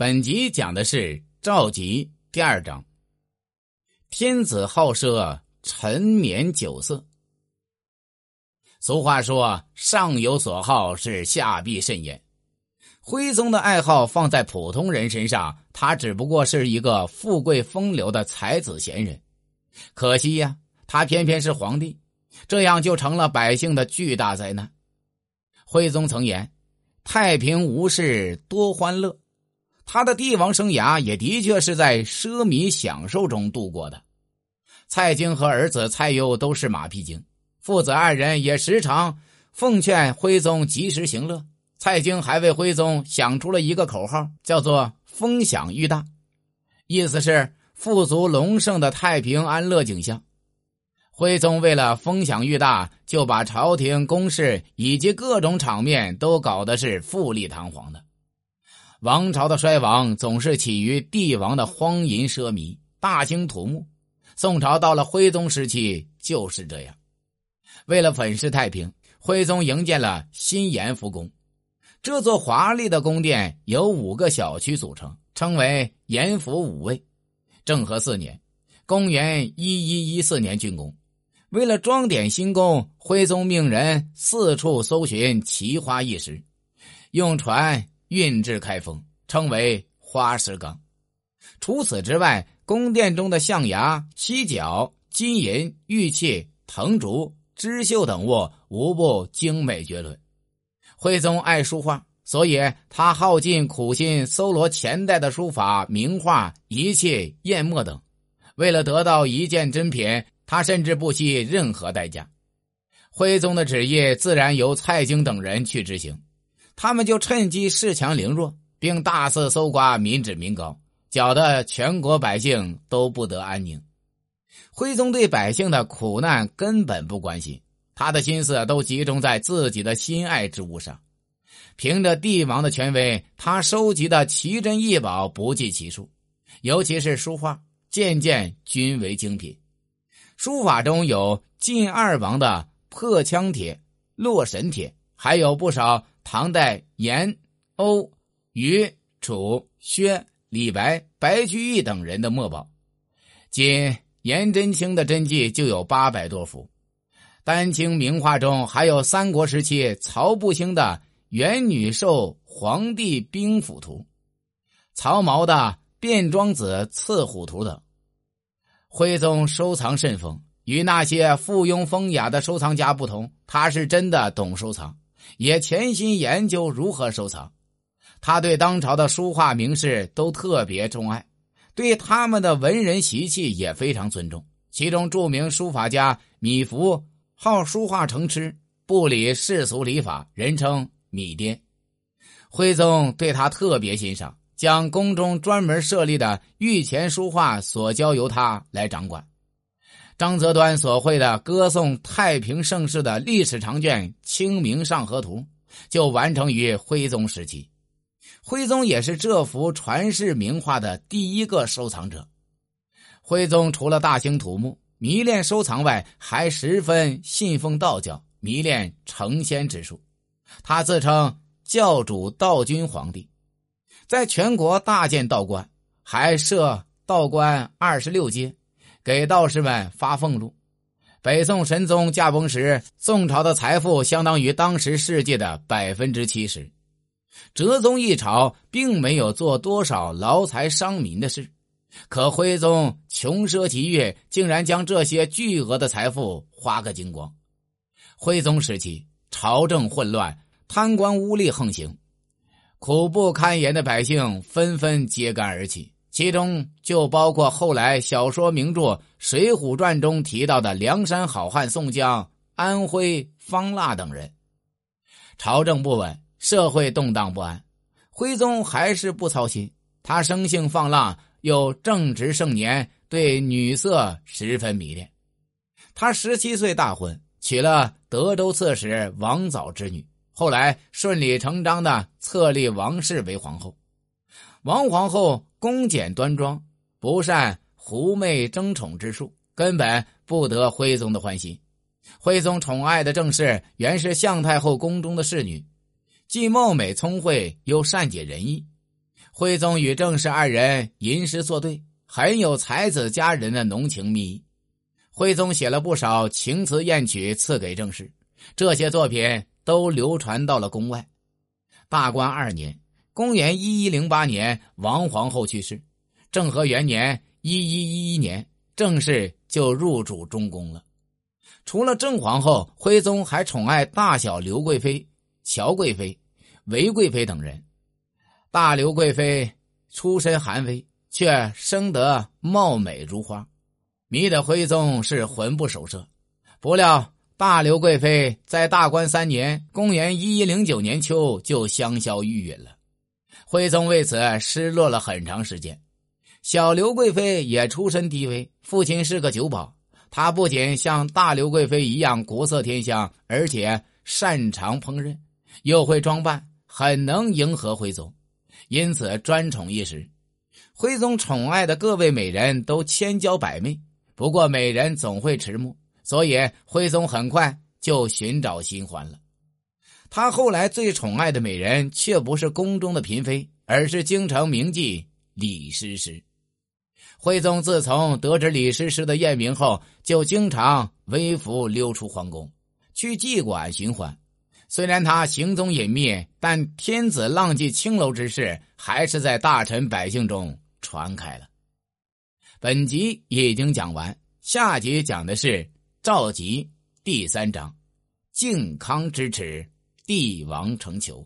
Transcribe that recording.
本集讲的是赵佶第二章。天子好奢，沉湎酒色。俗话说：“上有所好，是下必甚焉。”徽宗的爱好放在普通人身上，他只不过是一个富贵风流的才子贤人。可惜呀，他偏偏是皇帝，这样就成了百姓的巨大灾难。徽宗曾言：“太平无事多欢乐。”他的帝王生涯也的确是在奢靡享受中度过的。蔡京和儿子蔡攸都是马屁精，父子二人也时常奉劝徽宗及时行乐。蔡京还为徽宗想出了一个口号，叫做“风享裕大”，意思是富足隆盛的太平安乐景象。徽宗为了风享裕大，就把朝廷公事以及各种场面都搞得是富丽堂皇的。王朝的衰亡总是起于帝王的荒淫奢靡、大兴土木。宋朝到了徽宗时期就是这样。为了粉饰太平，徽宗营建了新延福宫。这座华丽的宫殿由五个小区组成，称为延福五卫。政和四年（公元一一一四年）竣工。为了装点新宫，徽宗命人四处搜寻奇花异石，用船。运至开封，称为花石纲。除此之外，宫殿中的象牙、犀角、金银、玉器、藤竹、织绣等物，无不精美绝伦。徽宗爱书画，所以他耗尽苦心搜罗前代的书法、名画、仪器、砚墨等。为了得到一件珍品，他甚至不惜任何代价。徽宗的旨意自然由蔡京等人去执行。他们就趁机恃强凌弱，并大肆搜刮民脂民膏，搅得全国百姓都不得安宁。徽宗对百姓的苦难根本不关心，他的心思都集中在自己的心爱之物上。凭着帝王的权威，他收集的奇珍异宝不计其数，尤其是书画，件件均为精品。书法中有晋二王的破枪帖、洛神帖，还有不少。唐代严、欧、虞、楚、薛、李白、白居易等人的墨宝，仅颜真卿的真迹就有八百多幅。丹青名画中还有三国时期曹不兴的《元女授皇帝兵符图》，曹髦的《卞庄子刺虎图》等。徽宗收藏甚丰，与那些附庸风雅的收藏家不同，他是真的懂收藏。也潜心研究如何收藏，他对当朝的书画名士都特别钟爱，对他们的文人习气也非常尊重。其中著名书法家米芾好书画成痴，不理世俗礼法，人称米癫。徽宗对他特别欣赏，将宫中专门设立的御前书画所交由他来掌管。张择端所绘的歌颂太平盛世的历史长卷《清明上河图》，就完成于徽宗时期。徽宗也是这幅传世名画的第一个收藏者。徽宗除了大兴土木、迷恋收藏外，还十分信奉道教，迷恋成仙之术。他自称教主道君皇帝，在全国大建道观，还设道观二十六阶。给道士们发俸禄。北宋神宗驾崩时，宋朝的财富相当于当时世界的百分之七十。哲宗一朝并没有做多少劳财伤民的事，可徽宗穷奢极欲，竟然将这些巨额的财富花个精光。徽宗时期，朝政混乱，贪官污吏横行，苦不堪言的百姓纷纷揭竿而起。其中就包括后来小说名著《水浒传》中提到的梁山好汉宋江、安徽方腊等人。朝政不稳，社会动荡不安，徽宗还是不操心。他生性放浪，又正值盛年，对女色十分迷恋。他十七岁大婚，娶了德州刺史王藻之女，后来顺理成章的册立王氏为皇后。王皇后恭俭端庄，不善狐媚争宠之术，根本不得徽宗的欢心。徽宗宠爱的正是原是向太后宫中的侍女，既貌美聪慧，又善解人意。徽宗与郑氏二人吟诗作对，很有才子佳人的浓情蜜意。徽宗写了不少情词艳曲赐给郑氏，这些作品都流传到了宫外。大观二年（公元一一零八年），王皇后去世。政和元年（一一一一年），正式就入主中宫了。除了郑皇后，徽宗还宠爱大小刘贵妃、乔贵妃、韦贵妃等人。大刘贵妃出身寒微，却生得貌美如花，迷得徽宗是魂不守舍。不料大刘贵妃在大观三年（公元一一零九年秋）就香消玉殒了，徽宗为此失落了很长时间。小刘贵妃也出身低微，父亲是个酒保。她不仅像大刘贵妃一样国色天香，而且擅长烹饪，又会装扮，很能迎合徽宗，因此专宠一时。徽宗宠爱的各位美人都千娇百媚，不过美人总会迟暮，所以徽宗很快就寻找新欢了。他后来最宠爱的美人却不是宫中的嫔妃，而是京城名妓李师师。徽宗自从得知李师师的艳名后，就经常微服溜出皇宫，去妓馆寻欢。虽然他行踪隐秘，但天子浪迹青楼之事还是在大臣百姓中传开了。本集已经讲完，下集讲的是赵佶第三章：靖康之耻，帝王成球。